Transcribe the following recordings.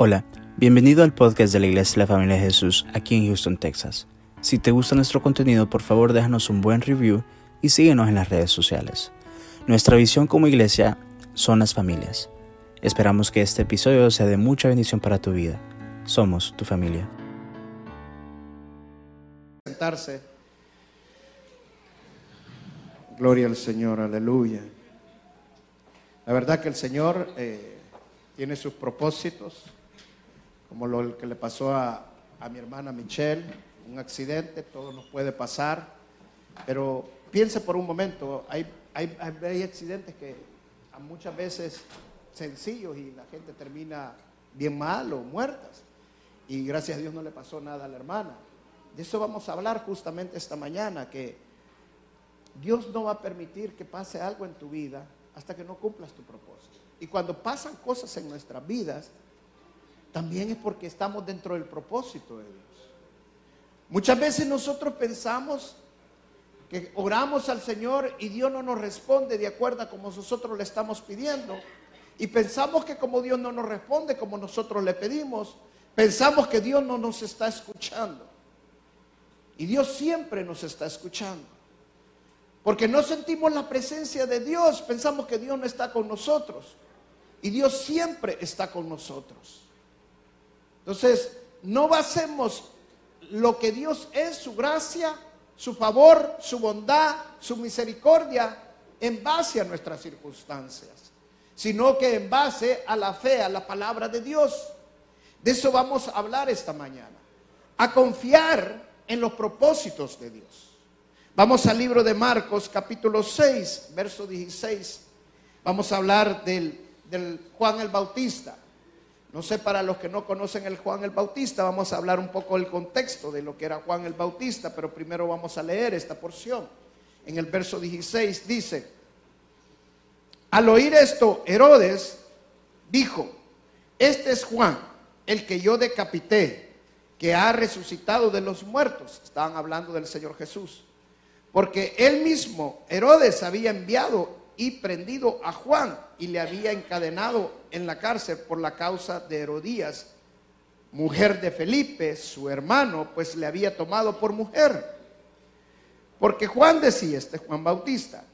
Hola, bienvenido al podcast de la Iglesia de la Familia de Jesús aquí en Houston, Texas. Si te gusta nuestro contenido, por favor déjanos un buen review y síguenos en las redes sociales. Nuestra visión como iglesia son las familias. Esperamos que este episodio sea de mucha bendición para tu vida. Somos tu familia. Sentarse. Gloria al Señor, aleluya. La verdad que el Señor eh, tiene sus propósitos, como lo que le pasó a, a mi hermana Michelle, un accidente, todo nos puede pasar, pero piense por un momento, hay, hay, hay accidentes que muchas veces sencillos y la gente termina bien mal o muertas. Y gracias a Dios no le pasó nada a la hermana. De eso vamos a hablar justamente esta mañana, que Dios no va a permitir que pase algo en tu vida hasta que no cumplas tu propósito. Y cuando pasan cosas en nuestras vidas, también es porque estamos dentro del propósito de Dios. Muchas veces nosotros pensamos que oramos al Señor y Dios no nos responde de acuerdo a como nosotros le estamos pidiendo. Y pensamos que como Dios no nos responde como nosotros le pedimos, pensamos que Dios no nos está escuchando. Y Dios siempre nos está escuchando. Porque no sentimos la presencia de Dios, pensamos que Dios no está con nosotros. Y Dios siempre está con nosotros. Entonces, no basemos lo que Dios es, su gracia, su favor, su bondad, su misericordia, en base a nuestras circunstancias, sino que en base a la fe, a la palabra de Dios. De eso vamos a hablar esta mañana. A confiar en los propósitos de Dios. Vamos al libro de Marcos, capítulo 6, verso 16. Vamos a hablar del, del Juan el Bautista. No sé, para los que no conocen el Juan el Bautista, vamos a hablar un poco del contexto de lo que era Juan el Bautista, pero primero vamos a leer esta porción. En el verso 16 dice, al oír esto, Herodes dijo, este es Juan, el que yo decapité, que ha resucitado de los muertos. Estaban hablando del Señor Jesús. Porque él mismo, Herodes, había enviado y prendido a Juan y le había encadenado en la cárcel por la causa de Herodías, mujer de Felipe, su hermano, pues le había tomado por mujer. Porque Juan decía, este Juan Bautista,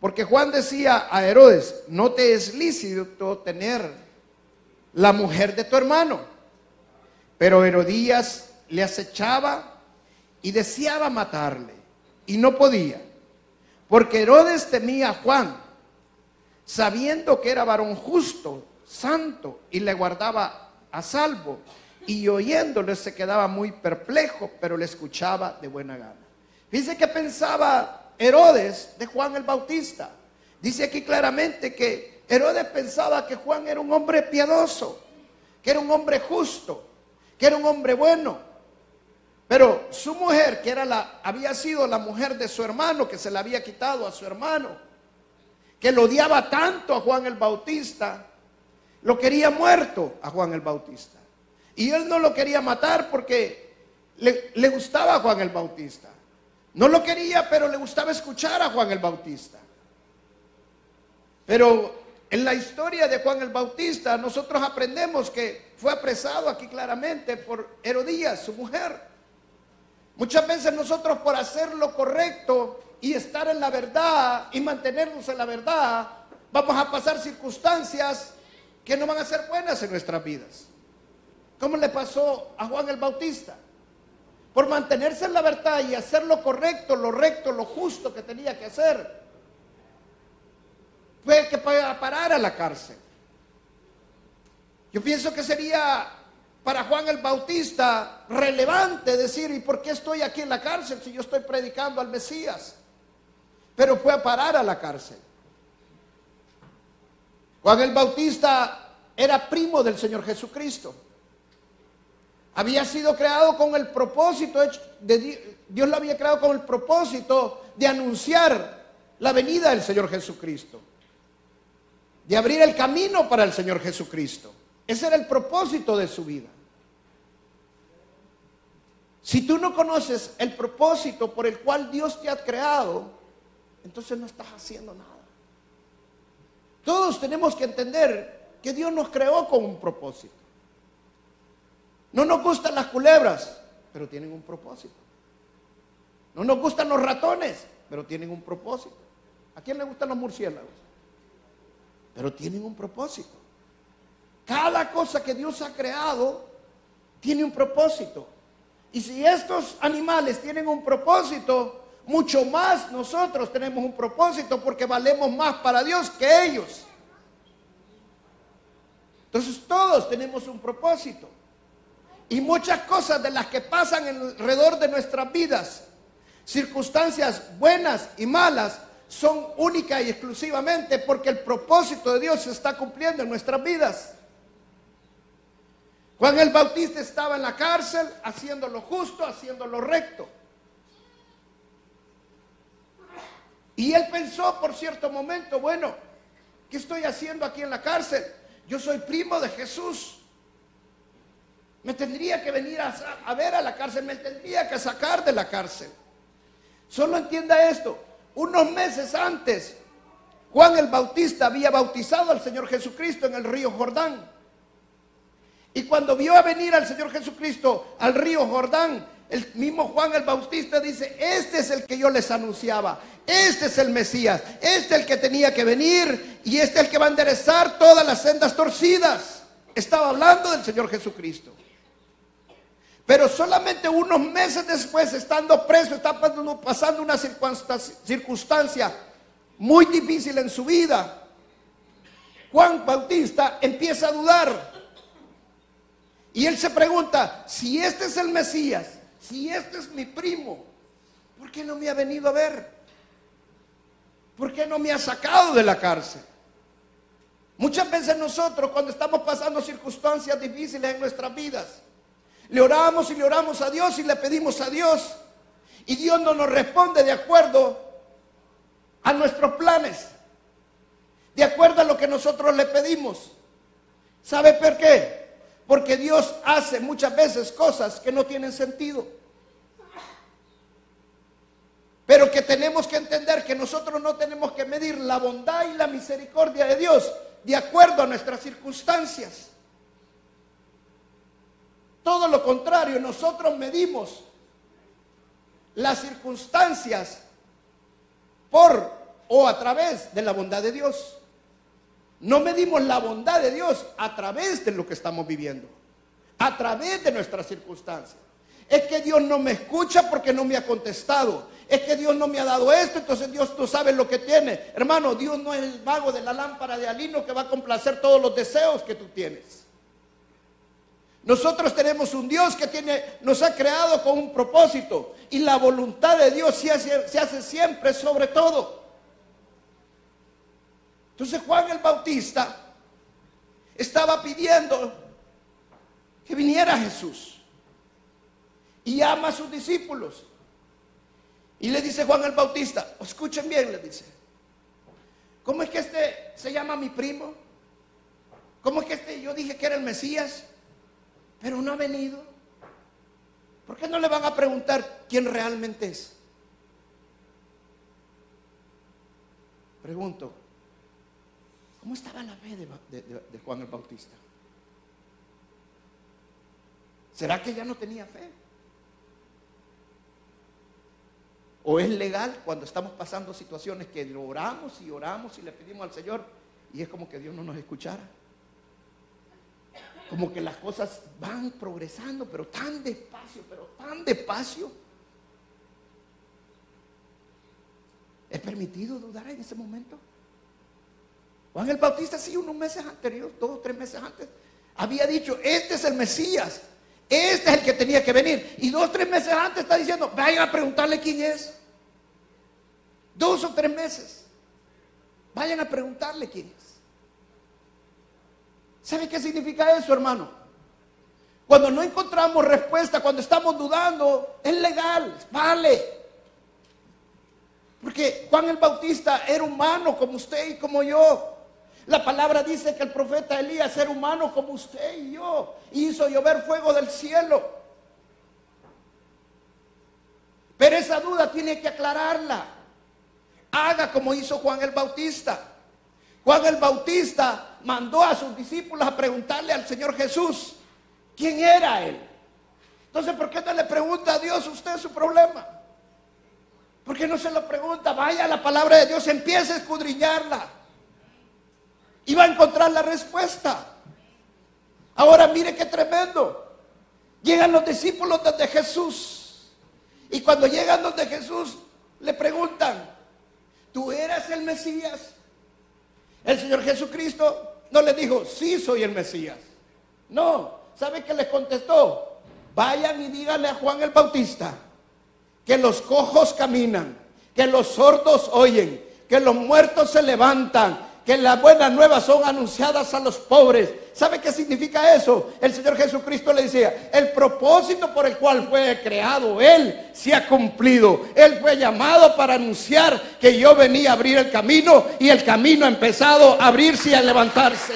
porque Juan decía a Herodes, no te es lícito tener la mujer de tu hermano. Pero Herodías le acechaba y deseaba matarle y no podía, porque Herodes temía a Juan, sabiendo que era varón justo, santo, y le guardaba a salvo, y oyéndole se quedaba muy perplejo, pero le escuchaba de buena gana. Dice que pensaba Herodes de Juan el Bautista. Dice aquí claramente que Herodes pensaba que Juan era un hombre piadoso, que era un hombre justo, que era un hombre bueno. Pero su mujer, que era la, había sido la mujer de su hermano, que se la había quitado a su hermano, que lo odiaba tanto a Juan el Bautista, lo quería muerto a Juan el Bautista. Y él no lo quería matar porque le, le gustaba a Juan el Bautista. No lo quería, pero le gustaba escuchar a Juan el Bautista. Pero en la historia de Juan el Bautista, nosotros aprendemos que fue apresado aquí claramente por Herodías, su mujer. Muchas veces nosotros por hacer lo correcto y estar en la verdad y mantenernos en la verdad, vamos a pasar circunstancias que no van a ser buenas en nuestras vidas. ¿Cómo le pasó a Juan el Bautista? Por mantenerse en la verdad y hacer lo correcto, lo recto, lo justo que tenía que hacer, fue que parar a la cárcel. Yo pienso que sería para Juan el Bautista relevante decir, ¿y por qué estoy aquí en la cárcel si yo estoy predicando al Mesías? Pero fue a parar a la cárcel. Juan el Bautista era primo del Señor Jesucristo. Había sido creado con el propósito, de, Dios lo había creado con el propósito de anunciar la venida del Señor Jesucristo. De abrir el camino para el Señor Jesucristo. Ese era el propósito de su vida. Si tú no conoces el propósito por el cual Dios te ha creado, entonces no estás haciendo nada. Todos tenemos que entender que Dios nos creó con un propósito. No nos gustan las culebras, pero tienen un propósito. No nos gustan los ratones, pero tienen un propósito. ¿A quién le gustan los murciélagos? Pero tienen un propósito. Cada cosa que Dios ha creado tiene un propósito. Y si estos animales tienen un propósito, mucho más nosotros tenemos un propósito porque valemos más para Dios que ellos. Entonces todos tenemos un propósito. Y muchas cosas de las que pasan alrededor de nuestras vidas, circunstancias buenas y malas, son únicas y exclusivamente porque el propósito de Dios se está cumpliendo en nuestras vidas. Juan el Bautista estaba en la cárcel haciendo lo justo, haciendo lo recto. Y él pensó por cierto momento, bueno, ¿qué estoy haciendo aquí en la cárcel? Yo soy primo de Jesús. Me tendría que venir a, ver a la cárcel, me tendría que sacar de la cárcel. Solo entienda esto. Unos meses antes, Juan el Bautista había bautizado al Señor Jesucristo en el río Jordán. Y cuando vio a venir al Señor Jesucristo al río Jordán, el mismo Juan el Bautista dice, este es el que yo les anunciaba, este es el Mesías, este es el que tenía que venir y este es el que va a enderezar todas las sendas torcidas. Estaba hablando del Señor Jesucristo. Pero solamente unos meses después, estando preso, está pasando una circunstancia muy difícil en su vida. Juan Bautista empieza a dudar. Y él se pregunta, si este es el Mesías, si este es mi primo, ¿por qué no me ha venido a ver? ¿Por qué no me ha sacado de la cárcel? Muchas veces nosotros cuando estamos pasando circunstancias difíciles en nuestras vidas, le oramos y le oramos a Dios y le pedimos a Dios. Y Dios no nos responde de acuerdo a nuestros planes, de acuerdo a lo que nosotros le pedimos. ¿Sabe por qué? Porque Dios hace muchas veces cosas que no tienen sentido. Pero que tenemos que entender que nosotros no tenemos que medir la bondad y la misericordia de Dios de acuerdo a nuestras circunstancias. Todo lo contrario, nosotros medimos las circunstancias por o a través de la bondad de Dios. No medimos la bondad de Dios a través de lo que estamos viviendo, a través de nuestras circunstancias. Es que Dios no me escucha porque no me ha contestado. Es que Dios no me ha dado esto, entonces Dios tú sabes lo que tiene. Hermano, Dios no es el vago de la lámpara de alino que va a complacer todos los deseos que tú tienes. Nosotros tenemos un Dios que tiene, nos ha creado con un propósito y la voluntad de Dios se hace, se hace siempre sobre todo. Entonces Juan el Bautista estaba pidiendo que viniera Jesús y ama a sus discípulos. Y le dice Juan el Bautista, escuchen bien, le dice, ¿cómo es que este se llama mi primo? ¿Cómo es que este yo dije que era el Mesías? pero no ha venido. ¿Por qué no le van a preguntar quién realmente es? Pregunto, ¿cómo estaba la fe de, Juan el Bautista? ¿Será que ya no tenía fe? ¿O es legal cuando estamos pasando situaciones que oramos y oramos y le pedimos al Señor y es como que Dios no nos escuchara? como que las cosas van progresando, pero tan despacio, pero tan despacio. ¿Es permitido dudar en ese momento? Juan el Bautista, sí, unos meses anteriores, dos o tres meses antes, había dicho, este es el Mesías, este es el que tenía que venir. Y dos o tres meses antes está diciendo, vayan a preguntarle quién es. Dos o tres meses. Vayan a preguntarle quién es. ¿Sabe qué significa eso, hermano? Cuando no encontramos respuesta, cuando estamos dudando, es legal, vale. Porque Juan el Bautista era humano como usted y como yo. La palabra dice que el profeta Elías era humano como usted y yo. hizo llover fuego del cielo. Pero esa duda tiene que aclararla. Haga como hizo Juan el Bautista. Juan el Bautista mandó a sus discípulos a preguntarle al Señor Jesús, quién era él. Entonces, ¿por qué no le pregunta a Dios usted su problema? ¿Por qué no se lo pregunta? Vaya la palabra de Dios, empiece a escudriñarla. Y va a encontrar la respuesta. Ahora mire qué tremendo. Llegan los discípulos de Jesús. Y cuando llegan donde Jesús, le preguntan, ¿tú eres el Mesías? El Señor Jesucristo no le dijo, sí soy el Mesías. No, ¿sabe qué les contestó? Vayan y díganle a Juan el Bautista que los cojos caminan, que los sordos oyen, que los muertos se levantan, que las buenas nuevas son anunciadas a los pobres. ¿Sabe qué significa eso? El Señor Jesucristo le decía, el propósito por el cual fue creado Él se ha cumplido. Él fue llamado para anunciar que yo venía a abrir el camino y el camino ha empezado a abrirse y a levantarse.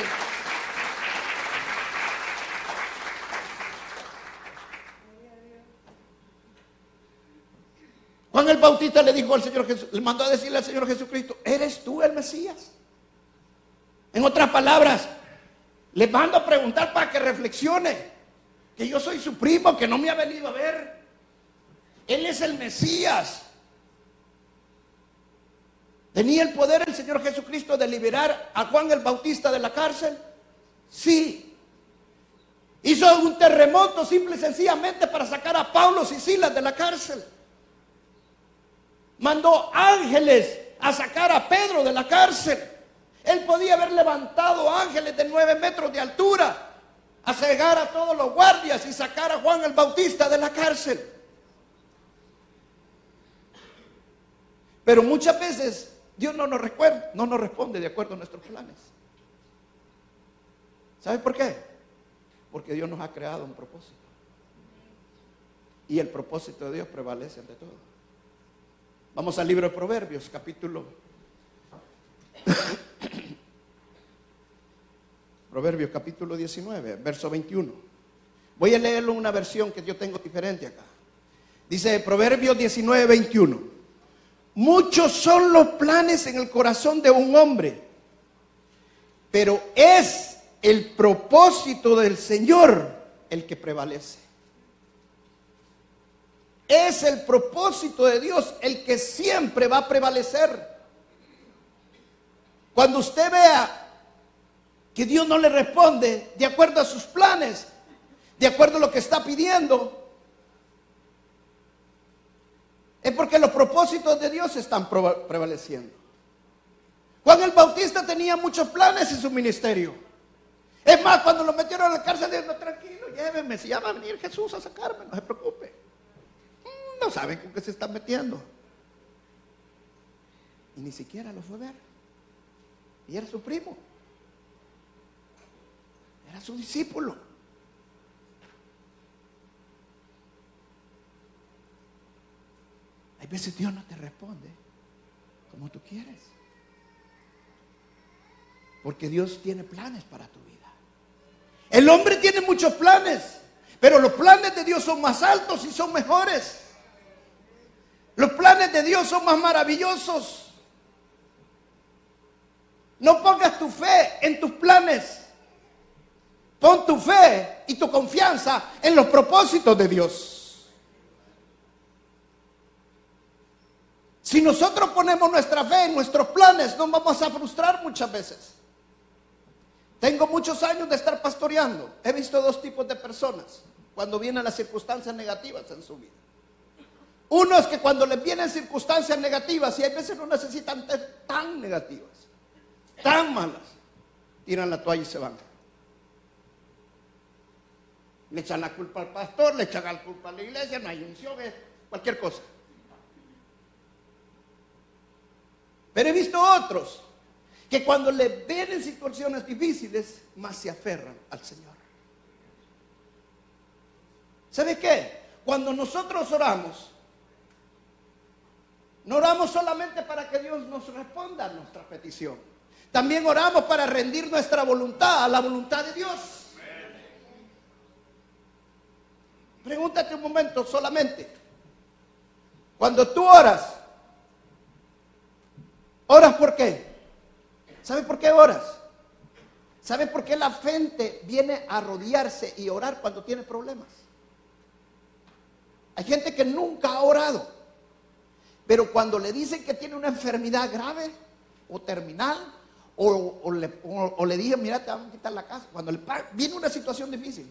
Juan el Bautista le dijo al Señor Jesús, le mandó a decirle al Señor Jesucristo, ¿eres tú el Mesías? En otras palabras, le mando a preguntar para que reflexione. Que yo soy su primo, que no me ha venido a ver. Él es el Mesías. ¿Tenía el poder el Señor Jesucristo de liberar a Juan el Bautista de la cárcel? Sí. Hizo un terremoto simple y sencillamente para sacar a Pablo y Silas de la cárcel. Mandó ángeles a sacar a Pedro de la cárcel. Él podía haber levantado ángeles de nueve metros de altura a cegar a todos los guardias y sacar a Juan el Bautista de la cárcel. Pero muchas veces Dios no nos recuerda, no nos responde de acuerdo a nuestros planes. ¿Sabe por qué? Porque Dios nos ha creado un propósito. Y el propósito de Dios prevalece ante todo. Vamos al libro de Proverbios, capítulo Proverbios capítulo 19, verso 21. Voy a leerlo en una versión que yo tengo diferente acá. Dice Proverbios 19, 21. Muchos son los planes en el corazón de un hombre, pero es el propósito del Señor el que prevalece. Es el propósito de Dios el que siempre va a prevalecer. Cuando usted vea que Dios no le responde de acuerdo a sus planes, de acuerdo a lo que está pidiendo, es porque los propósitos de Dios están prevaleciendo. Juan el Bautista tenía muchos planes en su ministerio. Es más, cuando lo metieron a la cárcel, dijo, tranquilo, llévenme, si ya va a venir Jesús a sacarme, no se preocupe. Mm, no saben con qué se están metiendo. Y ni siquiera lo fue a ver. Y era su primo. Era su discípulo. Hay veces Dios no te responde como tú quieres. Porque Dios tiene planes para tu vida. El hombre tiene muchos planes, pero los planes de Dios son más altos y son mejores. Los planes de Dios son más maravillosos. No pongas tu fe en tus planes. Pon tu fe y tu confianza en los propósitos de Dios. Si nosotros ponemos nuestra fe en nuestros planes, nos vamos a frustrar muchas veces. Tengo muchos años de estar pastoreando. He visto dos tipos de personas cuando vienen las circunstancias negativas en su vida. Uno es que cuando les vienen circunstancias negativas, y hay veces no necesitan ser tan negativas, tan malas, tiran la toalla y se van. Le echan la culpa al pastor, le echan la culpa a la iglesia, no hay unción, cualquier cosa. Pero he visto otros que cuando le ven en situaciones difíciles, más se aferran al Señor. ¿Sabe qué? Cuando nosotros oramos, no oramos solamente para que Dios nos responda a nuestra petición. También oramos para rendir nuestra voluntad a la voluntad de Dios. Pregúntate un momento solamente. Cuando tú oras, ¿oras por qué? ¿Sabes por qué oras? ¿Sabe por qué la gente viene a rodearse y orar cuando tiene problemas? Hay gente que nunca ha orado, pero cuando le dicen que tiene una enfermedad grave o terminal, o, le, o, dicen, mira, te van a quitar la casa, cuando le, viene una situación difícil,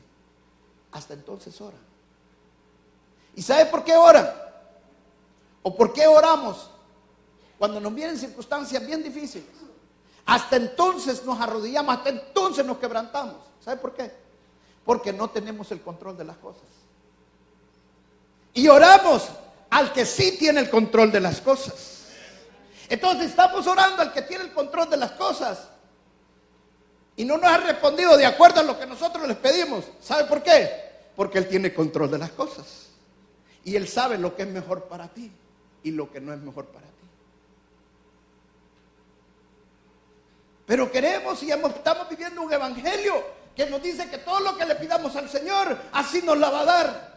hasta entonces oran. ¿Y sabe por qué oran? ¿O por qué oramos? Cuando nos vienen circunstancias bien difíciles. Hasta entonces nos arrodillamos, hasta entonces nos quebrantamos. ¿Sabe por qué? Porque no tenemos el control de las cosas. Y oramos al que sí tiene el control de las cosas. Entonces estamos orando al que tiene el control de las cosas. Y no nos ha respondido de acuerdo a lo que nosotros les pedimos. ¿Sabe por qué? Porque Él tiene control de las cosas. Y Él sabe lo que es mejor para ti y lo que no es mejor para ti. Pero queremos y estamos viviendo un evangelio que nos dice que todo lo que le pidamos al Señor, así nos la va a dar.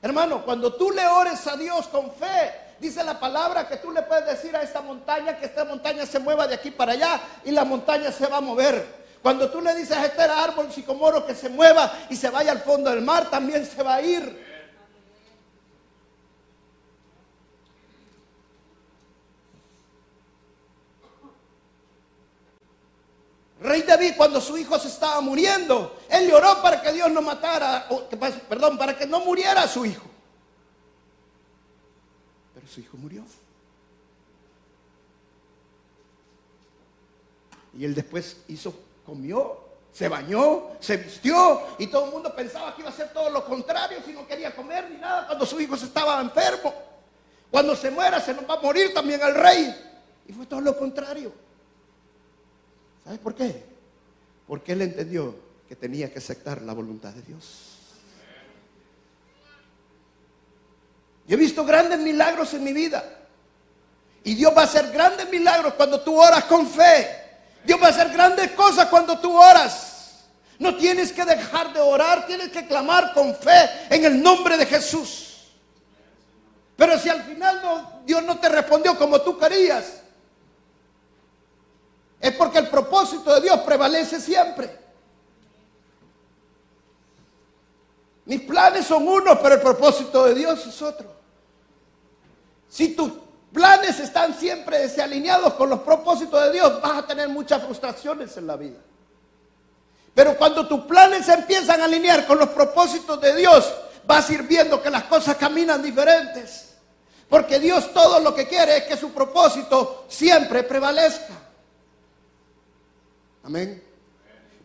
Hermano, cuando tú le ores a Dios con fe, dice la palabra que tú le puedes decir a esta montaña que esta montaña se mueva de aquí para allá y la montaña se va a mover. Cuando tú le dices a este árbol sicomoro que se mueva y se vaya al fondo del mar, también se va a ir. Rey David, cuando su hijo se estaba muriendo, él lloró para que Dios no matara, perdón, para que no muriera su hijo. Su hijo murió. Y él después hizo, comió, se bañó, se vistió y todo el mundo pensaba que iba a ser todo lo contrario, si no quería comer ni nada cuando su hijo se estaba enfermo. Cuando se muera se nos va a morir también el rey. Y fue todo lo contrario. ¿Sabes por qué? Porque él entendió que tenía que aceptar la voluntad de Dios. Yo he visto grandes milagros en mi vida. Y Dios va a hacer grandes milagros cuando tú oras con fe. Dios va a hacer grandes cosas cuando tú oras. No tienes que dejar de orar, tienes que clamar con fe en el nombre de Jesús. Pero si al final Dios no te respondió como tú querías, es porque el propósito de Dios prevalece siempre. Mis planes son unos, pero el propósito de Dios es otro. Si tus planes están siempre desalineados con los propósitos de Dios, vas a tener muchas frustraciones en la vida. Pero cuando tus planes se empiezan a alinear con los propósitos de Dios, vas a ir viendo que las cosas caminan diferentes. Porque Dios todo lo que quiere es que su propósito siempre prevalezca. Amén.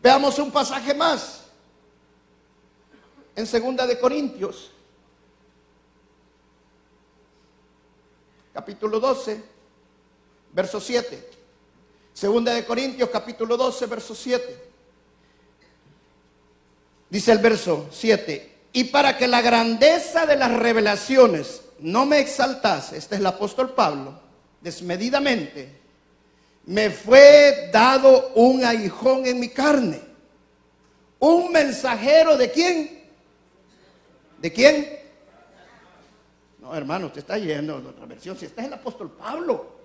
Veamos un pasaje más. En segunda de Corintios, capítulo 12, verso 7. Segunda de Corintios, capítulo 12, verso 7. Dice el verso 7, y para que la grandeza de las revelaciones no me exaltase, este es el apóstol Pablo, desmedidamente, me fue dado un aguijón en mi carne. Un mensajero de quién? ¿De quién? No, hermano, usted está yendo a otra versión. Si este es el apóstol Pablo,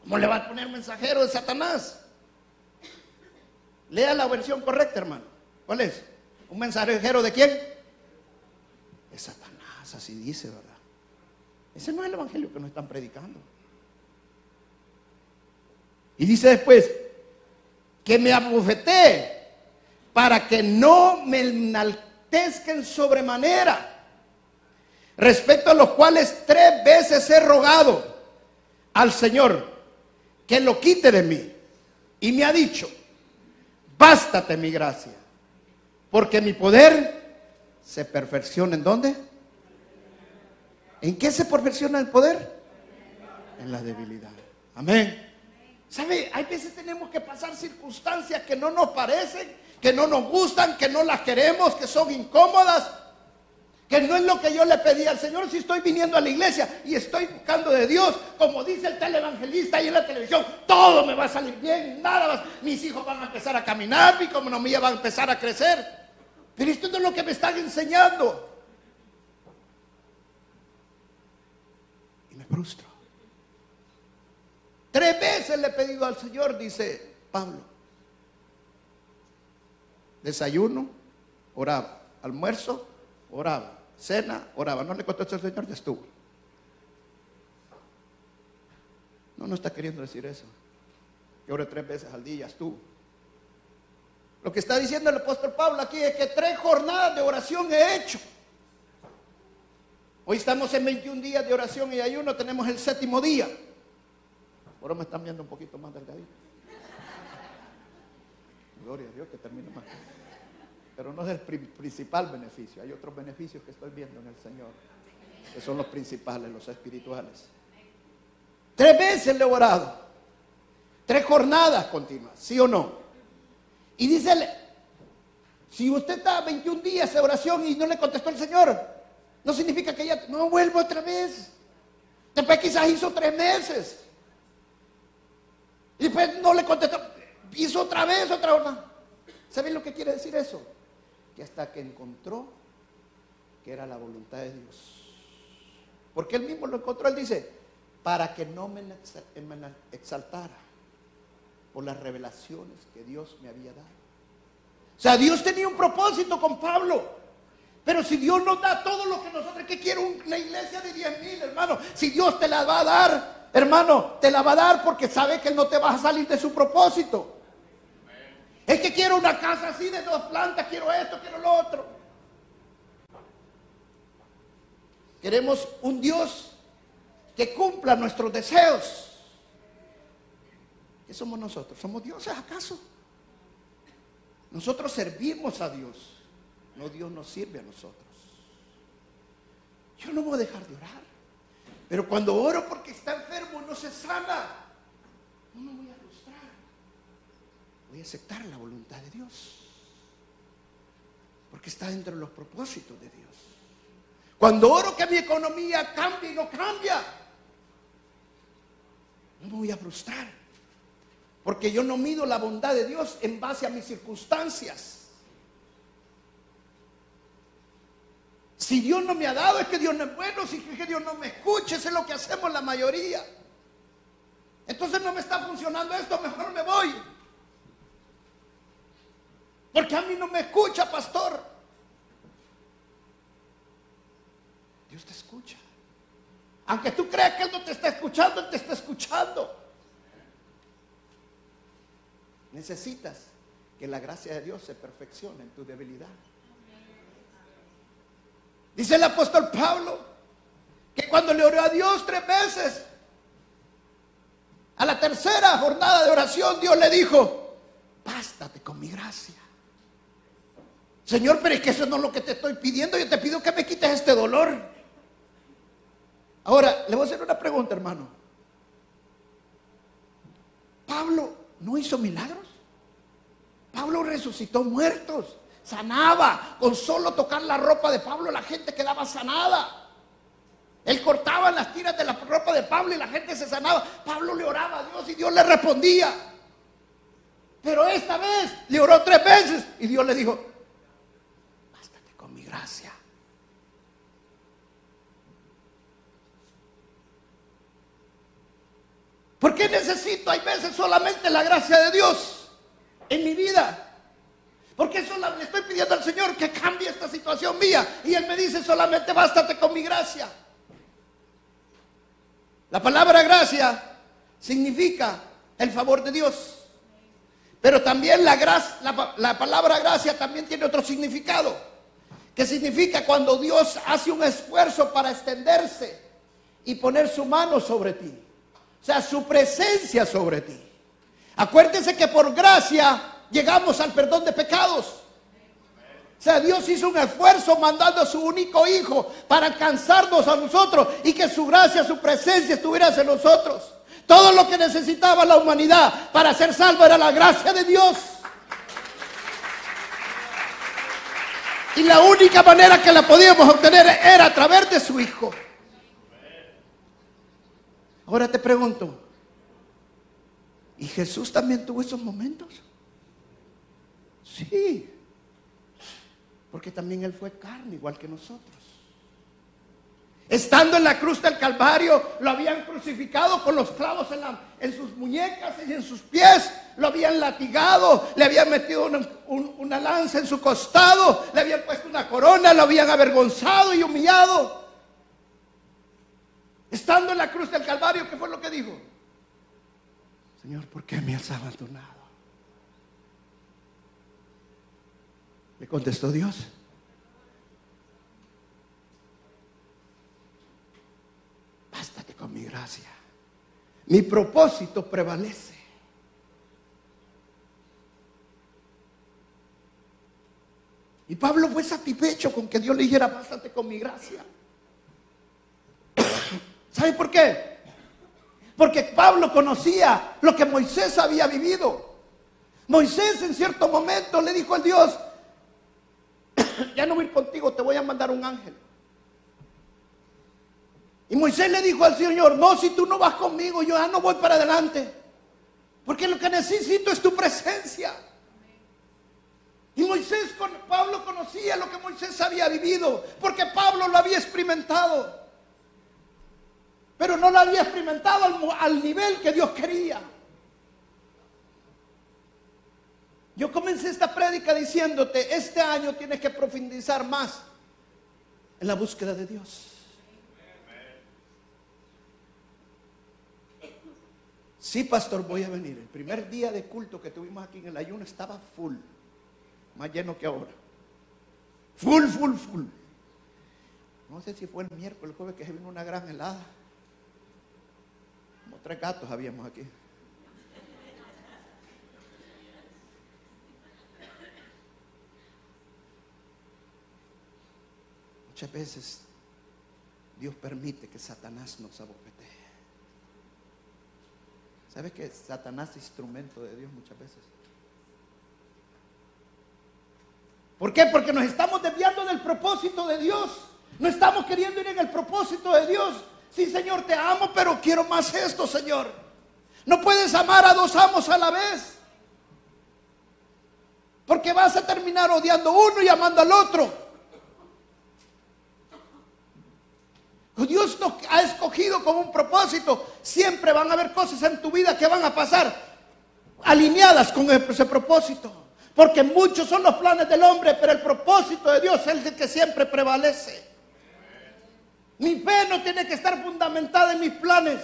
¿cómo le va a poner mensajero de Satanás? Lea la versión correcta, hermano. ¿Cuál es? ¿Un mensajero de quién? De Satanás, así dice, ¿verdad? Ese no es el evangelio que nos están predicando. Y dice después, que me abofeté para que no me enaltezcan sobremanera, respecto a los cuales tres veces he rogado al Señor que lo quite de mí. Y me ha dicho, bástate mi gracia, porque mi poder se perfecciona en dónde? ¿En qué se perfecciona el poder? En la debilidad. Amén. ¿Sabe? Hay veces tenemos que pasar circunstancias que no nos parecen, que no nos gustan, que no las queremos, que son incómodas, que no es lo que yo le pedí al Señor si estoy viniendo a la iglesia y estoy buscando de Dios, como dice el televangelista ahí en la televisión, todo me va a salir bien, nada más, mis hijos van a empezar a caminar, mi economía va a empezar a crecer. Pero esto no es lo que me están enseñando. Y me frustro. Tres veces le he pedido al Señor, dice Pablo. Desayuno, oraba. Almuerzo, oraba. Cena, oraba. No le contestó el Señor, ya estuvo. No, no está queriendo decir eso. Que ore tres veces al día, ya estuvo. Lo que está diciendo el apóstol Pablo aquí es que tres jornadas de oración he hecho. Hoy estamos en 21 días de oración y ayuno, tenemos el séptimo día. Ahora me están viendo un poquito más delgadito. Gloria a Dios que termine más. Pero no es el principal beneficio. Hay otros beneficios que estoy viendo en el Señor, que son los principales, los espirituales. Tres veces le he orado. Tres jornadas continuas, ¿sí o no? Y dice, si usted está 21 días de oración y no le contestó el Señor, no significa que ya no vuelvo otra vez. Después quizás hizo tres meses. Y después no le contestó. Hizo otra vez, otra vez. ¿Saben lo que quiere decir eso? Que hasta que encontró que era la voluntad de Dios. Porque él mismo lo encontró, él dice, para que no me exaltara por las revelaciones que Dios me había dado. O sea, Dios tenía un propósito con Pablo. Pero si Dios nos da todo lo que nosotros, que quiere una iglesia de 10 mil, hermano? Si Dios te la va a dar, hermano, te la va a dar porque sabe que no te vas a salir de su propósito. Es que quiero una casa así de dos plantas, quiero esto, quiero lo otro. Queremos un Dios que cumpla nuestros deseos. ¿Qué somos nosotros? ¿Somos dioses acaso? Nosotros servimos a Dios. No, Dios nos sirve a nosotros. Yo no voy a dejar de orar. Pero cuando oro porque está enfermo no se sana, no voy a. Voy a aceptar la voluntad de Dios. Porque está dentro de los propósitos de Dios. Cuando oro que mi economía cambie y no cambia, no me voy a frustrar. Porque yo no mido la bondad de Dios en base a mis circunstancias. Si Dios no me ha dado, es que Dios no es bueno. Si es que Dios no me escucha, eso es lo que hacemos la mayoría. Entonces no me está funcionando esto, mejor me voy. Porque a mí no me escucha, pastor. Dios te escucha. Aunque tú creas que Él no te está escuchando, Él te está escuchando. Necesitas que la gracia de Dios se perfeccione en tu debilidad. Dice el apóstol Pablo que cuando le oró a Dios tres veces, a la tercera jornada de oración Dios le dijo, bástate con mi gracia. Señor, pero es que eso no es lo que te estoy pidiendo, yo te pido que me quites este dolor. Ahora, le voy a hacer una pregunta, hermano. Pablo no hizo milagros. Pablo resucitó muertos sanaba. Con solo tocar la ropa de Pablo la gente quedaba sanada. Él cortaba las tiras de la ropa de Pablo y la gente se sanaba. Pablo le oraba a Dios y Dios le respondía. Pero esta vez le oró tres veces y Dios le dijo, gracia. ¿Por qué necesito, hay veces, solamente la gracia de Dios en mi vida? Porque eso le estoy pidiendo al Señor que cambie esta situación mía. Y Él me dice solamente bástate con mi gracia. La palabra gracia significa el favor de Dios. Pero también la, gracia, la, palabra gracia también tiene otro significado. Que significa cuando Dios hace un esfuerzo para extenderse y poner su mano sobre ti. O sea, su presencia sobre ti. Acuérdense que por gracia llegamos al perdón de pecados. O sea, Dios hizo un esfuerzo mandando a su único hijo para alcanzarnos a nosotros y que su gracia, su presencia estuviera en nosotros. Todo lo que necesitaba la humanidad para ser salvo era la gracia de Dios. Y la única manera que la podíamos obtener era a través de su hijo. Ahora te pregunto, ¿y Jesús también tuvo esos momentos? Sí, porque también Él fue carne igual que nosotros. Estando en la cruz del Calvario, lo habían crucificado con los clavos en, sus muñecas y en sus pies, lo habían latigado, le habían metido una, una lanza en su costado, le habían puesto una corona, lo habían avergonzado y humillado. Estando en la cruz del Calvario, ¿qué fue lo que dijo? Señor, ¿por qué me has abandonado? Le contestó Dios. Bástate con mi gracia. Mi propósito prevalece. Y Pablo fue satisfecho con que Dios le dijera, bástate con mi gracia. ¿Sabe por qué? Porque Pablo conocía lo que Moisés había vivido. Moisés en cierto momento le dijo a Dios, ya no voy ir contigo, te voy a mandar un ángel. Y Moisés le dijo al Señor, no, si tú no vas conmigo, yo ya no voy para adelante. Porque lo que necesito es tu presencia. Y Moisés, Pablo conocía lo que Moisés había vivido, porque Pablo lo había experimentado. Pero no lo había experimentado al, al nivel que Dios quería. Yo comencé esta prédica diciéndote, este año tienes que profundizar más en la búsqueda de Dios. Sí, pastor, voy a venir. El primer día de culto que tuvimos aquí en el ayuno estaba full, más lleno que ahora. Full, full, full. No sé si fue el miércoles, el jueves que se vino una gran helada. Como tres gatos habíamos aquí. Muchas veces Dios permite que Satanás nos abofetee. ¿Sabes que Satanás es instrumento de Dios muchas veces? ¿Por qué? Porque nos estamos desviando del propósito de Dios. No estamos queriendo ir en el propósito de Dios. Sí, Señor, te amo, pero quiero más esto, Señor. No puedes amar a dos amos a la vez. Porque vas a terminar odiando uno y amando al otro. Dios nos ha escogido con un propósito. Siempre van a haber cosas en tu vida que van a pasar alineadas con ese propósito. Porque muchos son los planes del hombre, pero el propósito de Dios es el que siempre prevalece. Mi fe no tiene que estar fundamentada en mis planes.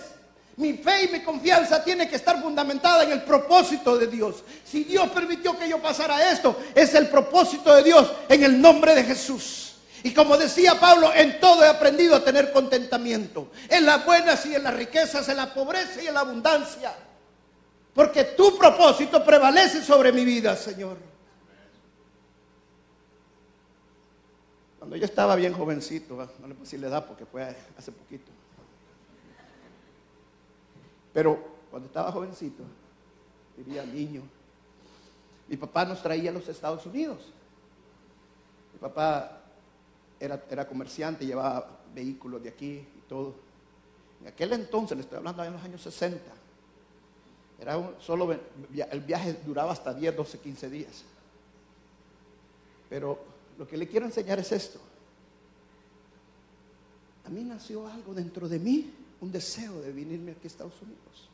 Mi fe y mi confianza tiene que estar fundamentada en el propósito de Dios. Si Dios permitió que yo pasara esto, es el propósito de Dios en el nombre de Jesús. Y como decía Pablo, en todo he aprendido a tener contentamiento. En las buenas y en las riquezas, en la pobreza y en la abundancia. Porque tu propósito prevalece sobre mi vida, Señor. Cuando yo estaba bien jovencito, no le puedo decir la edad porque fue hace poquito. Pero cuando estaba jovencito, vivía niño, mi papá nos traía a los Estados Unidos. Mi papá era, comerciante, llevaba vehículos de aquí y todo. En aquel entonces, le estoy hablando de los años 60, era solo el viaje duraba hasta 10, 12, 15 días. Pero lo que le quiero enseñar es esto. A mí nació algo dentro de mí, un deseo de venirme aquí a Estados Unidos.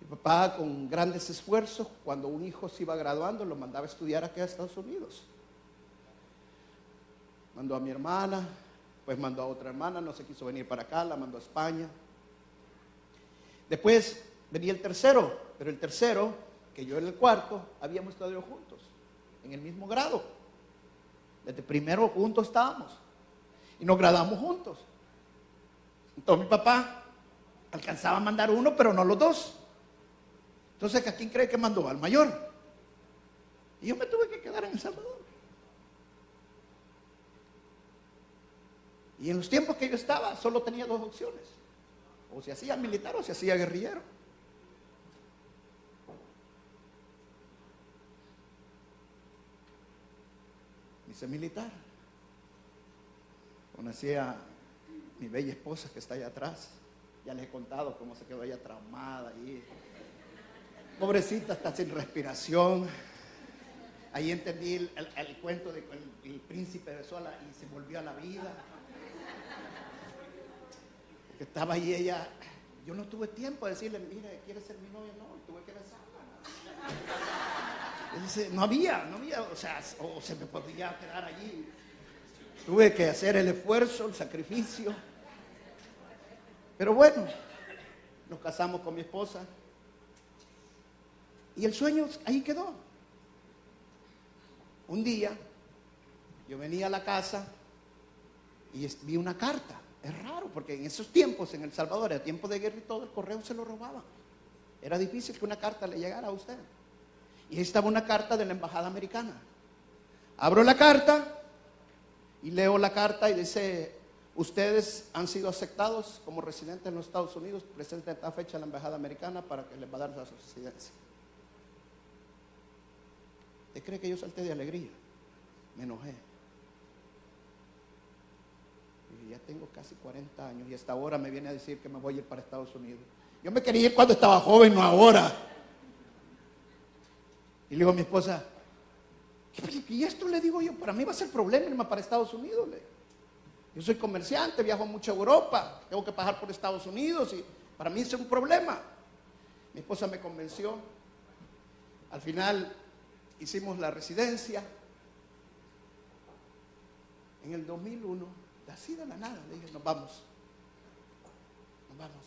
Mi papá con grandes esfuerzos, cuando un hijo se iba graduando, lo mandaba a estudiar aquí a Estados Unidos mandó a mi hermana, pues mandó a otra hermana, no se quiso venir para acá, la mandó a España. Después venía el tercero, pero el tercero, que yo en el cuarto, habíamos estado juntos, en el mismo grado. Desde primero juntos estábamos y nos graduamos juntos. Entonces mi papá alcanzaba a mandar uno, pero no los dos. Entonces, ¿a quién cree que mandó? Al mayor. Y yo me tuve que quedar en El Salvador. Y en los tiempos que yo estaba, solo tenía dos opciones. O se hacía militar o se hacía guerrillero. Hice militar. Conocí a mi bella esposa que está allá atrás. Ya les he contado cómo se quedó ella traumada ahí. Pobrecita, está sin respiración. Ahí entendí el, cuento del príncipe de Sola y se volvió a la vida. Estaba ahí ella, yo no tuve tiempo de decirle, mire, ¿quiere ser mi novia? No, tuve que besarla. no había, no había, o sea, o se me podía quedar allí. Tuve que hacer el esfuerzo, el sacrificio. Pero bueno, nos casamos con mi esposa. Y el sueño ahí quedó. Un día yo venía a la casa y vi una carta. Es raro porque en esos tiempos en El Salvador, a tiempo de guerra y todo, el correo se lo robaba. Era difícil que una carta le llegara a usted. Y ahí estaba una carta de la embajada americana. Abro la carta y leo la carta y dice, ustedes han sido aceptados como residentes en los Estados Unidos, presenten esta fecha la embajada americana para que les va a dar la residencia. ¿Usted cree que yo salté de alegría? Me enojé. Ya tengo casi 40 años y hasta ahora me viene a decir que me voy a ir para Estados Unidos. Yo me quería ir cuando estaba joven, no ahora. Y le digo a mi esposa, ¿y esto le digo yo? Para mí va a ser problema irme para Estados Unidos. Yo soy comerciante, viajo mucho a Europa, tengo que pasar por Estados Unidos y para mí es un problema. Mi esposa me convenció. Al final hicimos la residencia. En el 2001, así de la nada, le dije, nos vamos. Nos vamos.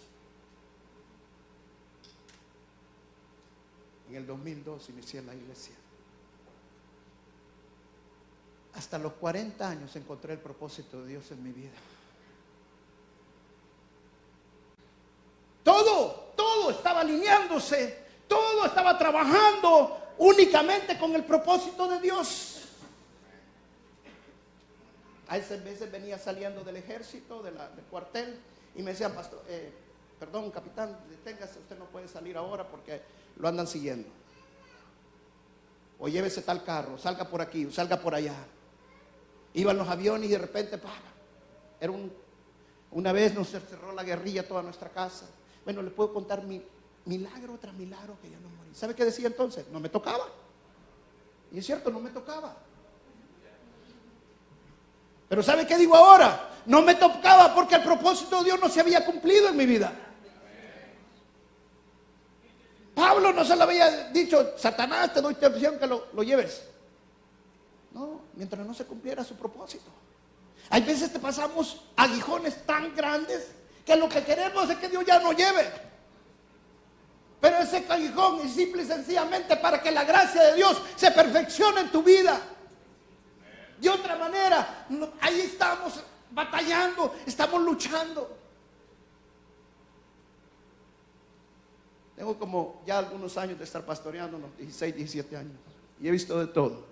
En el 2002 inicié la iglesia. Hasta los 40 años encontré el propósito de Dios en mi vida. Todo, todo estaba alineándose, todo estaba trabajando únicamente con el propósito de Dios. A veces venía saliendo del ejército, del cuartel, y me decían, pastor, eh, perdón, capitán, deténgase, usted no puede salir ahora porque lo andan siguiendo. O llévese tal carro, salga por aquí, o salga por allá. Iban los aviones y de repente, era un, una vez nos cerró la guerrilla toda nuestra casa. Bueno, le puedo contar mi, milagro tras milagro que yo no morí. ¿Sabe qué decía entonces? No me tocaba. Y es cierto, no me tocaba. Pero ¿sabe qué digo ahora? No me tocaba porque el propósito de Dios no se había cumplido en mi vida. Pablo no se lo había dicho, Satanás, te doy opción que lo, lo lleves. No, mientras no se cumpliera su propósito. Hay veces te pasamos aguijones tan grandes que lo que queremos es que Dios ya no lleve. Pero ese callejón es simple y sencillamente para que la gracia de Dios se perfeccione en tu vida. De otra manera, ahí estamos batallando, estamos luchando. Tengo como ya algunos años de estar pastoreando, unos 16, 17 años. Y he visto de todo.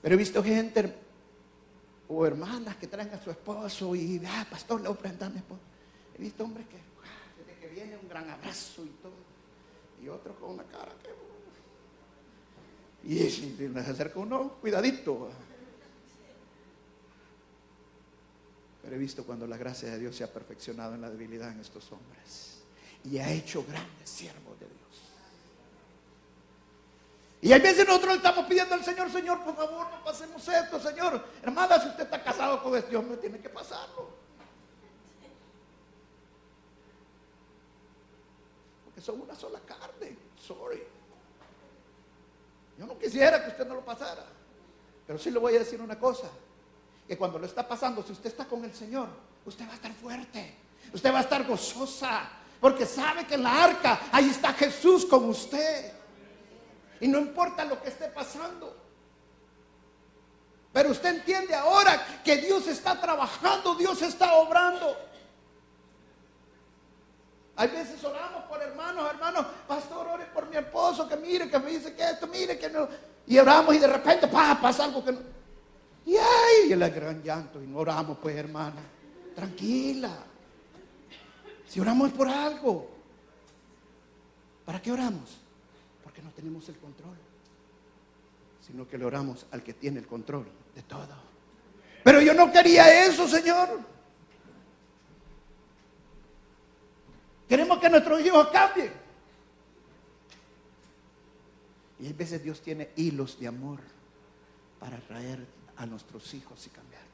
Pero he visto gente o hermanas que traen a su esposo y, ah, pastor, le voy a presentar a mi esposo. He visto hombres que viene un gran abrazo y todo. Y otro con una cara que... Y si se acerca uno, cuidadito. Pero he visto cuando la gracia de Dios se ha perfeccionado en la debilidad en estos hombres. Y ha hecho grandes siervos de Dios. Y hay veces nosotros le estamos pidiendo al Señor, Señor, por favor, no pasemos esto, Señor. Hermana, si usted está casado con este hombre, tiene que pasarlo. que son una sola carne. Sorry. Yo no quisiera que usted no lo pasara. Pero sí le voy a decir una cosa. Que cuando lo está pasando, si usted está con el Señor, usted va a estar fuerte. Usted va a estar gozosa. Porque sabe que en la arca, ahí está Jesús con usted. Y no importa lo que esté pasando. Pero usted entiende ahora que Dios está trabajando, Dios está obrando. Hay veces oramos por hermanos, hermanos, pastor, ore por mi esposo, que mire, que me dice que esto, mire, que no. Y oramos y de repente pasa algo que no. Y ay, el gran llanto, y no oramos, pues, hermana. Tranquila. Si oramos es por algo. ¿Para qué oramos? Porque no tenemos el control. Sino que le oramos al que tiene el control de todo. Pero yo no quería eso, Señor. Queremos que nuestros hijos cambien. Y a veces Dios tiene hilos de amor para traer a nuestros hijos y cambiarlos.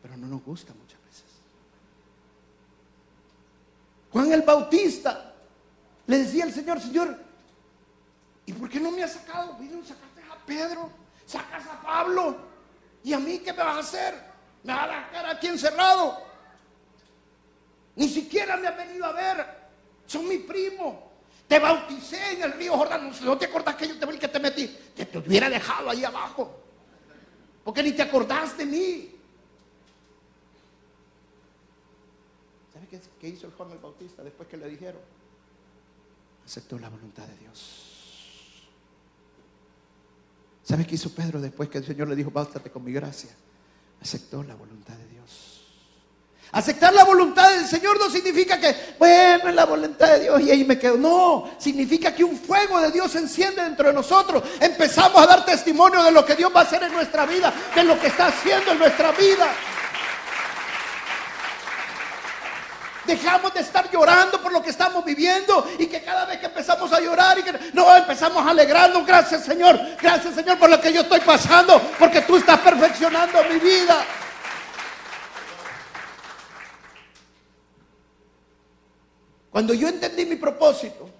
pero no nos gusta muchas veces. Juan el Bautista le decía al Señor, Señor, ¿y por qué no me has sacado? Vino, sacaste a Pedro, sacas a Pablo, ¿y a mí qué me vas a hacer? Me vas a dejar aquí encerrado. Ni siquiera me has venido a ver, son mi primo. Te bauticé en el río Jordán. ¿No te acordás que yo te que te metí? Te, te hubiera dejado ahí abajo. Porque ni te acordás de mí. ¿Sabe qué, hizo el Juan el Bautista después que le dijeron? Aceptó la voluntad de Dios. ¿Sabe qué hizo Pedro después que el Señor le dijo, bástate con mi gracia? Aceptó la voluntad de Dios. Aceptar la voluntad del Señor no significa que, bueno, es la voluntad de Dios y ahí me quedo. No, significa que un fuego de Dios se enciende dentro de nosotros. Empezamos a dar testimonio de lo que Dios va a hacer en nuestra vida, de lo que está haciendo en nuestra vida. Dejamos de estar llorando por lo que estamos viviendo y que cada vez que empezamos a llorar no empezamos alegrando, gracias Señor, gracias Señor por lo que yo estoy pasando, porque tú estás perfeccionando mi vida. Cuando yo entendí mi propósito,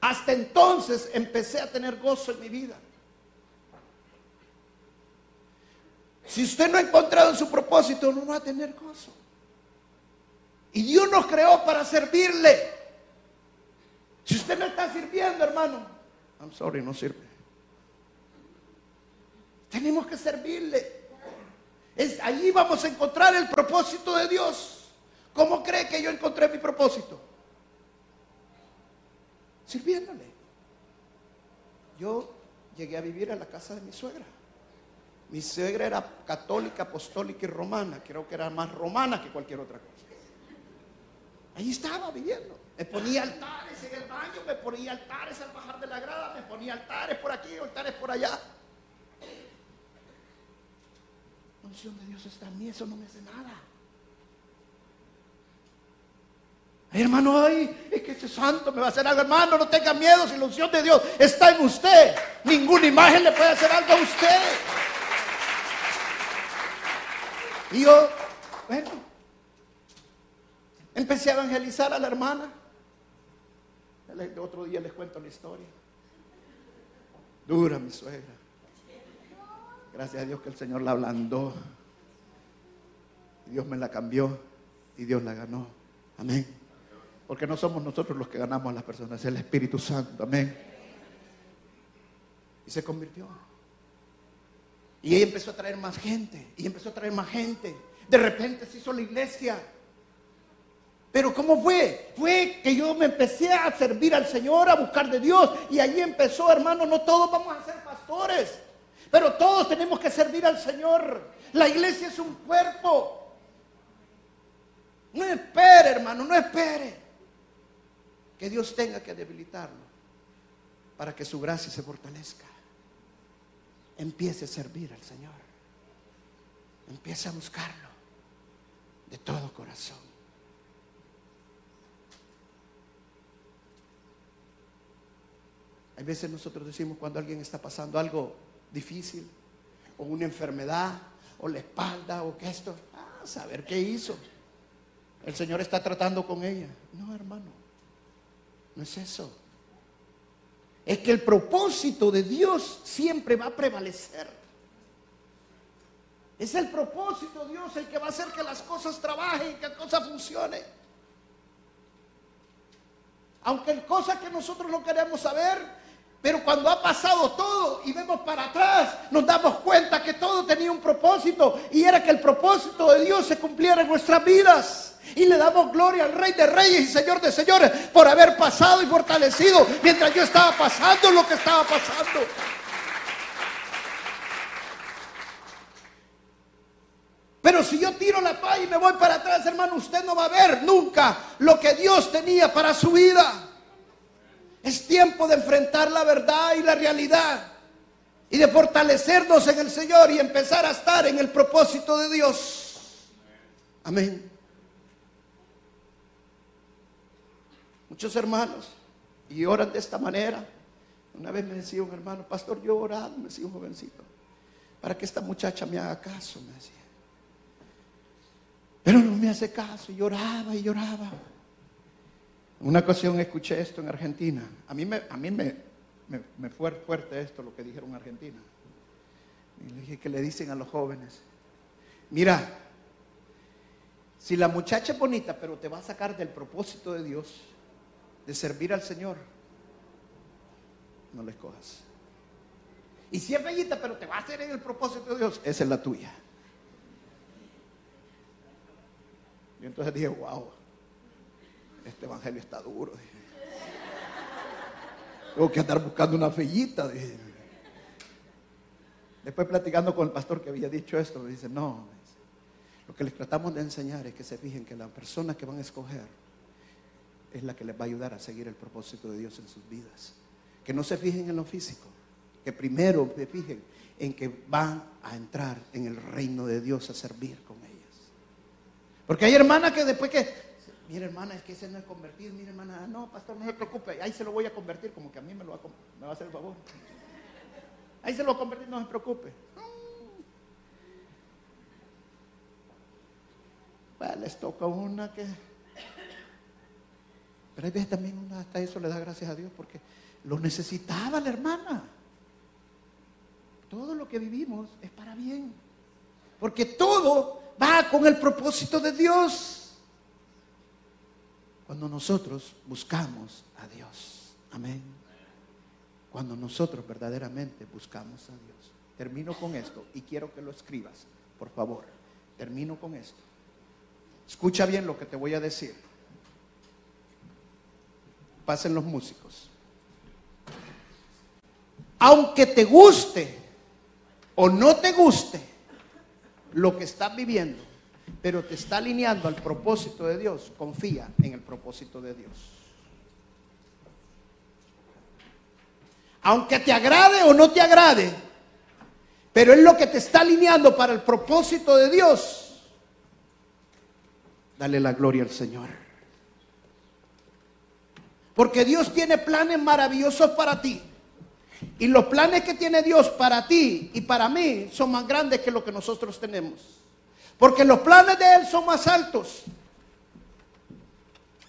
hasta entonces empecé a tener gozo en mi vida. Si usted no ha encontrado en su propósito, no va a tener gozo. Y Dios nos creó para servirle. Si usted no está sirviendo, hermano, I'm sorry, no sirve. Tenemos que servirle. Allí vamos a encontrar el propósito de Dios. ¿Cómo cree que yo encontré mi propósito? Sirviéndole. Yo llegué a vivir a la casa de mi suegra. Mi suegra era católica, apostólica y romana. Creo que era más romana que cualquier otra cosa. Ahí estaba viviendo. Me ponía altares en el baño, me ponía altares al bajar de la grada, me ponía altares por aquí, altares por allá. La unción de Dios está en mí, eso no me hace nada. Hermano, ay, es que ese santo me va a hacer algo, hermano, no tenga miedo si la unción de Dios está en usted. Ninguna imagen le puede hacer algo a usted. Y yo, bueno, empecé a evangelizar a la hermana. El otro día les cuento la historia. Dura mi suegra. Gracias a Dios que el Señor la ablandó. Dios me la cambió y Dios la ganó. Amén. Porque no somos nosotros los que ganamos a las personas, es el Espíritu Santo. Amén. Y se convirtió. Y ella empezó a traer más gente. Y empezó a traer más gente. De repente se hizo la iglesia. Pero ¿cómo fue? Fue que yo me empecé a servir al Señor, a buscar de Dios. Y allí empezó, hermano, no todos vamos a ser pastores. Pero todos tenemos que servir al Señor. La iglesia es un cuerpo. No espere, hermano, no espere. Que Dios tenga que debilitarlo para que su gracia se fortalezca. Empiece a servir al Señor. Empiece a buscarlo de todo corazón. Hay veces nosotros decimos cuando alguien está pasando algo difícil, o una enfermedad, o la espalda, o que esto, ah, saber qué hizo. El Señor está tratando con ella. No, hermano, no es eso. Es que el propósito de Dios siempre va a prevalecer. Es el propósito de Dios el que va a hacer que las cosas trabajen, que las cosas funcionen. Aunque hay cosas que nosotros no queremos saber, pero cuando ha pasado todo y vemos para atrás, nos damos cuenta que todo tenía un propósito y era que el propósito de Dios se cumpliera en nuestras vidas. Y le damos gloria al Rey de Reyes y Señor de Señores por haber pasado y fortalecido mientras yo estaba pasando lo que estaba pasando. Pero si yo tiro la paz y me voy para atrás, hermano, usted no va a ver nunca lo que Dios tenía para su vida. Es tiempo de enfrentar la verdad y la realidad y de fortalecernos en el Señor y empezar a estar en el propósito de Dios. Amén. Muchos hermanos y oran de esta manera. Una vez me decía un hermano, pastor, yo he orado, me decía un jovencito, para que esta muchacha me haga caso, me decía. Pero no me hace caso y lloraba y lloraba. Una ocasión escuché esto en Argentina. A mí me, a mí me, me, fue fuerte esto, lo que dijeron en Argentina. Y le dije que le dicen a los jóvenes, mira, si la muchacha es bonita, pero te va a sacar del propósito de Dios, de servir al Señor, no la escojas. Y si es bellita, pero te va a hacer en el propósito de Dios, esa es la tuya. Y entonces dije, wow, este evangelio está duro. Tengo que andar buscando una fellita. Después platicando con el pastor que había dicho esto, me dice, no, lo que les tratamos de enseñar es que se fijen que la persona que van a escoger es la que les va a ayudar a seguir el propósito de Dios en sus vidas. Que no se fijen en lo físico, que primero se fijen en que van a entrar en el reino de Dios a servir con ellas. Porque hay hermanas que después que, mira hermana, es que ese no es convertido, mira hermana, no, pastor, no se preocupe, ahí se lo voy a convertir, como que a mí me, lo va, a, hacer el favor. Ahí se lo convertir, no se preocupe. Bueno, les toca una que... Pero hay veces también una hasta eso le da gracias a Dios porque lo necesitaba la hermana. Todo lo que vivimos es para bien. Porque todo va con el propósito de Dios. Cuando nosotros buscamos a Dios. Amén. Cuando nosotros verdaderamente buscamos a Dios. Termino con esto y quiero que lo escribas, por favor. Termino con esto. Escucha bien lo que te voy a decir. Pasen los músicos. Aunque te guste o no te guste, lo que estás viviendo, pero te está alineando al propósito de Dios, confía en el propósito de Dios. Aunque te agrade o no te agrade, pero es lo que te está alineando para el propósito de Dios, dale la gloria al Señor. Porque Dios tiene planes maravillosos para ti. Y los planes que tiene Dios para ti y para mí son más grandes que lo que nosotros tenemos. Porque los planes de Él son más altos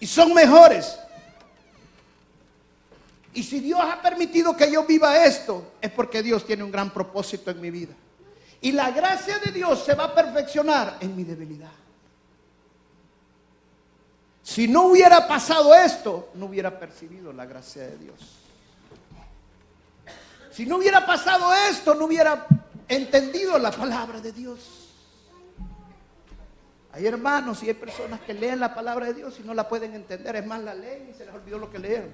y son mejores. Y si Dios ha permitido que yo viva esto, es porque Dios tiene un gran propósito en mi vida. Y la gracia de Dios se va a perfeccionar en mi debilidad. Si no hubiera pasado esto, no hubiera percibido la gracia de Dios. Si no hubiera pasado esto, no hubiera entendido la palabra de Dios. Hay hermanos y hay personas que leen la palabra de Dios y no la pueden entender. Es más, la leen y se les olvidó lo que leyeron.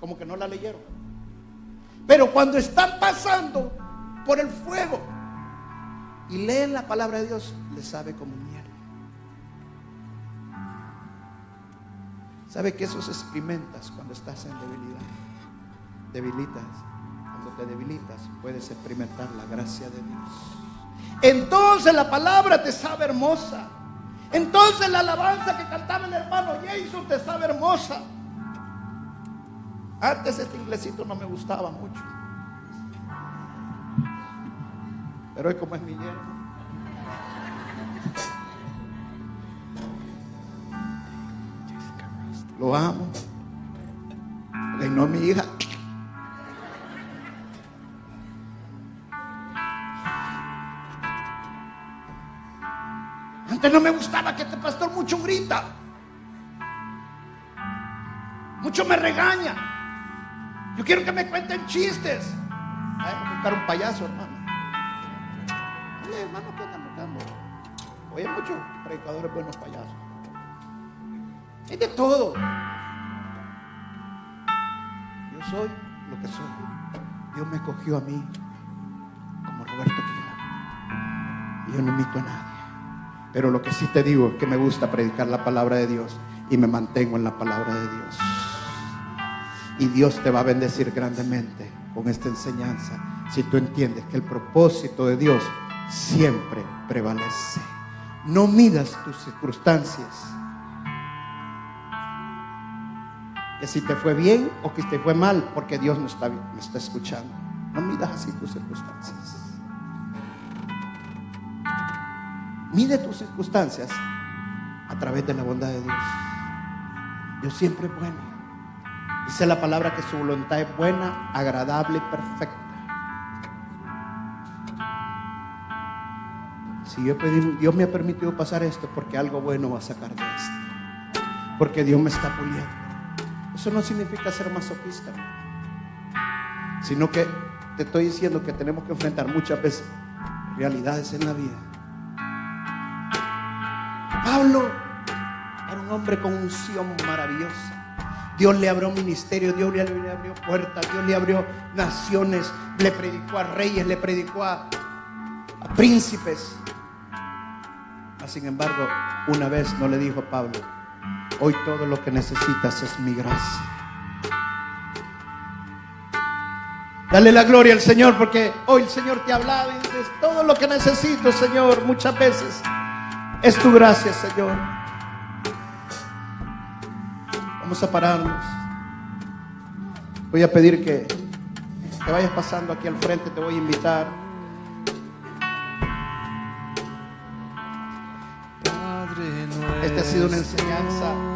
Como que no la leyeron. Pero cuando están pasando por el fuego y leen la palabra de Dios, les sabe como miel. ¿Sabe que eso se experimentas cuando estás en debilidad? debilitas, cuando te debilitas, puedes experimentar la gracia de Dios. Entonces la palabra te sabe hermosa. Entonces la alabanza que cantaba el hermano Jason te sabe hermosa. Antes este inglesito no me gustaba mucho. Pero hoy como es mi yerno. Lo amo. Mi hija. No me gustaba que este pastor mucho grita. Mucho me regaña. Yo quiero que me cuenten chistes. A buscar un payaso, hermano. Oye, hermano, ¿qué están buscando? Oye, muchos predicadores buenos payasos. Es de todo. Yo soy lo que soy. Dios me cogió a mí como Roberto Quila. Y yo no invito a nadie. Pero lo que sí te digo es que me gusta predicar la palabra de Dios y me mantengo en la palabra de Dios. Y Dios te va a bendecir grandemente con esta enseñanza si tú entiendes que el propósito de Dios siempre prevalece. No midas tus circunstancias. Que si te fue bien o que te fue mal, porque Dios no está, me está escuchando. No midas así tus circunstancias. Mide tus circunstancias a través de la bondad de Dios. Dios siempre es bueno. Dice la palabra que su voluntad es buena, agradable y perfecta. Si yo pedí, Dios me ha permitido pasar esto porque algo bueno va a sacar de esto. Porque Dios me está puliendo. Eso no significa ser masoquista, sino que te estoy diciendo que tenemos que enfrentar muchas veces realidades en la vida. Pablo era un hombre con unción maravillosa. Dios le abrió ministerio, Dios le abrió puertas, Dios le abrió naciones, le predicó a reyes, le predicó a, a príncipes. Sin embargo, una vez no le dijo a Pablo, hoy todo lo que necesitas es mi gracia. Dale la gloria al Señor porque hoy el Señor te ha hablado y dices, todo lo que necesito, Señor, muchas veces es tu gracia, Señor. Vamos a pararnos. Voy a pedir que, que vayas pasando aquí al frente, te voy a invitar. Esta ha sido una enseñanza